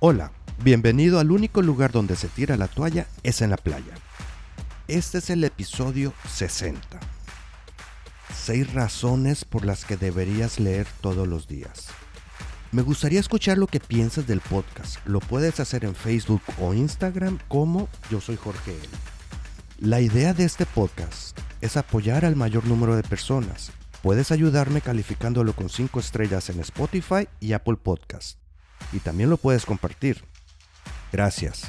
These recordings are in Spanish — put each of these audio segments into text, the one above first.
Hola, bienvenido al único lugar donde se tira la toalla es en la playa. Este es el episodio 60. 6 razones por las que deberías leer todos los días. Me gustaría escuchar lo que piensas del podcast. Lo puedes hacer en Facebook o Instagram como yo soy Jorge L. La idea de este podcast es apoyar al mayor número de personas. Puedes ayudarme calificándolo con 5 estrellas en Spotify y Apple Podcast y también lo puedes compartir. Gracias.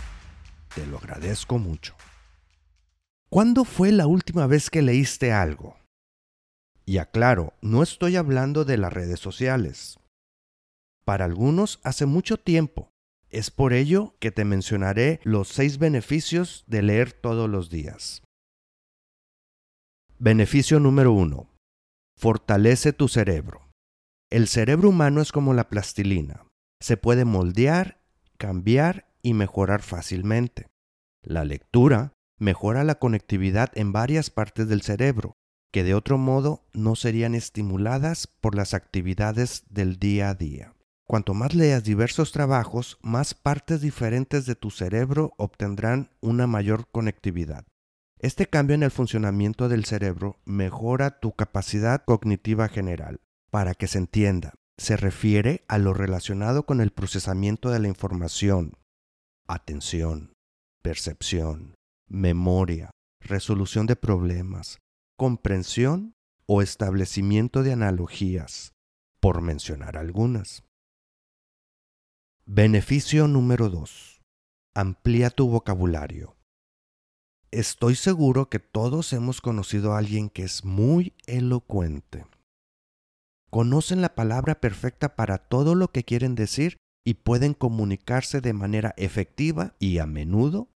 Te lo agradezco mucho. ¿Cuándo fue la última vez que leíste algo? Y aclaro, no estoy hablando de las redes sociales. Para algunos hace mucho tiempo. Es por ello que te mencionaré los seis beneficios de leer todos los días. Beneficio número uno. Fortalece tu cerebro. El cerebro humano es como la plastilina se puede moldear, cambiar y mejorar fácilmente. La lectura mejora la conectividad en varias partes del cerebro, que de otro modo no serían estimuladas por las actividades del día a día. Cuanto más leas diversos trabajos, más partes diferentes de tu cerebro obtendrán una mayor conectividad. Este cambio en el funcionamiento del cerebro mejora tu capacidad cognitiva general. Para que se entienda, se refiere a lo relacionado con el procesamiento de la información, atención, percepción, memoria, resolución de problemas, comprensión o establecimiento de analogías, por mencionar algunas. Beneficio número 2. Amplía tu vocabulario. Estoy seguro que todos hemos conocido a alguien que es muy elocuente conocen la palabra perfecta para todo lo que quieren decir y pueden comunicarse de manera efectiva y a menudo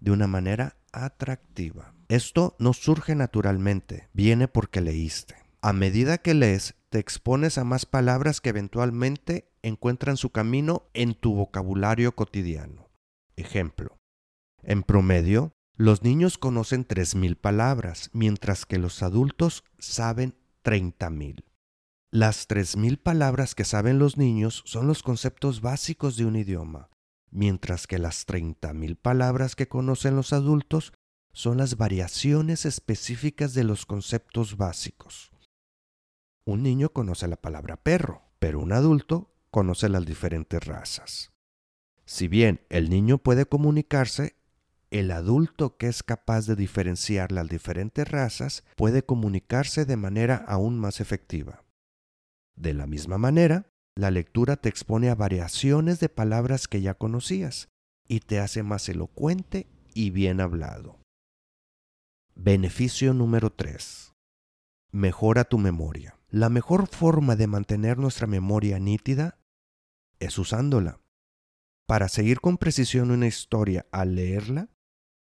de una manera atractiva. Esto no surge naturalmente, viene porque leíste. A medida que lees, te expones a más palabras que eventualmente encuentran su camino en tu vocabulario cotidiano. Ejemplo. En promedio, los niños conocen 3.000 palabras, mientras que los adultos saben 30.000. Las 3.000 palabras que saben los niños son los conceptos básicos de un idioma, mientras que las 30.000 palabras que conocen los adultos son las variaciones específicas de los conceptos básicos. Un niño conoce la palabra perro, pero un adulto conoce las diferentes razas. Si bien el niño puede comunicarse, el adulto que es capaz de diferenciar las diferentes razas puede comunicarse de manera aún más efectiva. De la misma manera, la lectura te expone a variaciones de palabras que ya conocías y te hace más elocuente y bien hablado. Beneficio número 3. Mejora tu memoria. La mejor forma de mantener nuestra memoria nítida es usándola. Para seguir con precisión una historia al leerla,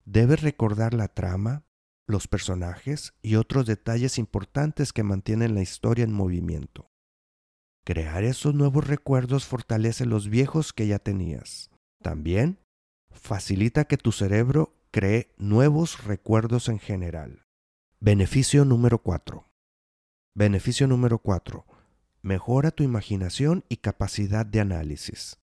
debes recordar la trama, los personajes y otros detalles importantes que mantienen la historia en movimiento. Crear esos nuevos recuerdos fortalece los viejos que ya tenías. También facilita que tu cerebro cree nuevos recuerdos en general. Beneficio número 4. Beneficio número 4. Mejora tu imaginación y capacidad de análisis.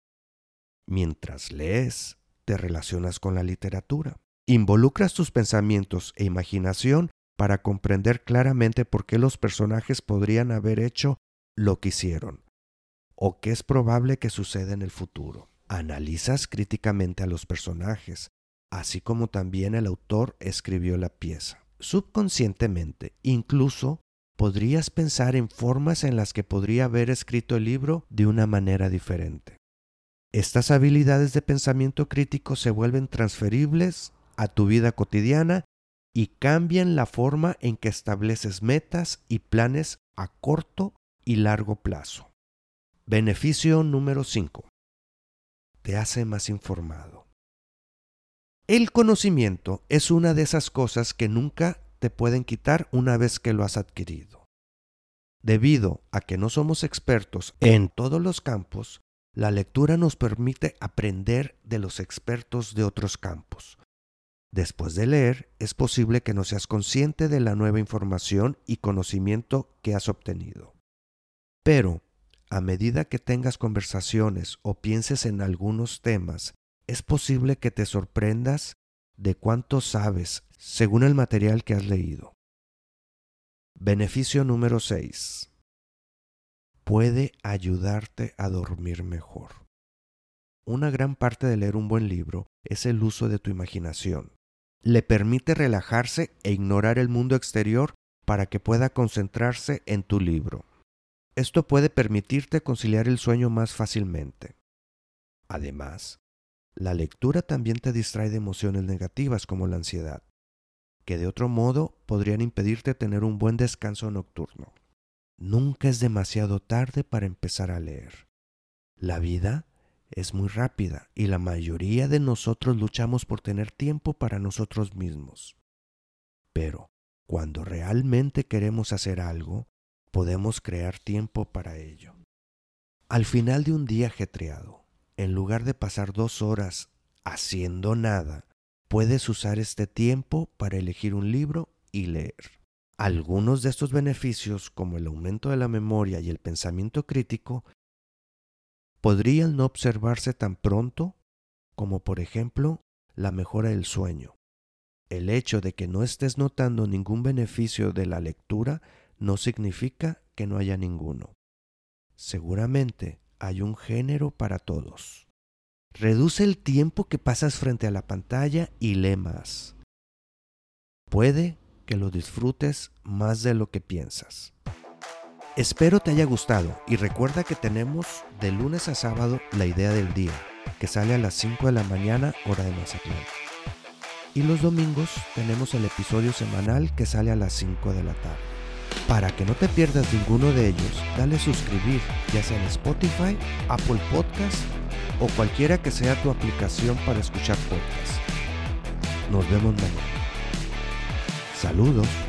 Mientras lees, te relacionas con la literatura. Involucras tus pensamientos e imaginación para comprender claramente por qué los personajes podrían haber hecho lo que hicieron o qué es probable que suceda en el futuro. Analizas críticamente a los personajes, así como también el autor escribió la pieza. Subconscientemente, incluso podrías pensar en formas en las que podría haber escrito el libro de una manera diferente. Estas habilidades de pensamiento crítico se vuelven transferibles a tu vida cotidiana y cambian la forma en que estableces metas y planes a corto y largo plazo. Beneficio número 5. Te hace más informado. El conocimiento es una de esas cosas que nunca te pueden quitar una vez que lo has adquirido. Debido a que no somos expertos en todos los campos, la lectura nos permite aprender de los expertos de otros campos. Después de leer, es posible que no seas consciente de la nueva información y conocimiento que has obtenido. Pero a medida que tengas conversaciones o pienses en algunos temas, es posible que te sorprendas de cuánto sabes según el material que has leído. Beneficio número 6. Puede ayudarte a dormir mejor. Una gran parte de leer un buen libro es el uso de tu imaginación. Le permite relajarse e ignorar el mundo exterior para que pueda concentrarse en tu libro. Esto puede permitirte conciliar el sueño más fácilmente. Además, la lectura también te distrae de emociones negativas como la ansiedad, que de otro modo podrían impedirte tener un buen descanso nocturno. Nunca es demasiado tarde para empezar a leer. La vida es muy rápida y la mayoría de nosotros luchamos por tener tiempo para nosotros mismos. Pero cuando realmente queremos hacer algo, podemos crear tiempo para ello. Al final de un día ajetreado, en lugar de pasar dos horas haciendo nada, puedes usar este tiempo para elegir un libro y leer. Algunos de estos beneficios, como el aumento de la memoria y el pensamiento crítico, podrían no observarse tan pronto como por ejemplo la mejora del sueño. El hecho de que no estés notando ningún beneficio de la lectura no significa que no haya ninguno. Seguramente hay un género para todos. Reduce el tiempo que pasas frente a la pantalla y lee más. Puede que lo disfrutes más de lo que piensas. Espero te haya gustado y recuerda que tenemos de lunes a sábado la idea del día, que sale a las 5 de la mañana hora de Mazatlán. Y los domingos tenemos el episodio semanal que sale a las 5 de la tarde. Para que no te pierdas ninguno de ellos, dale suscribir, ya sea en Spotify, Apple Podcast o cualquiera que sea tu aplicación para escuchar podcasts. Nos vemos mañana. Saludos.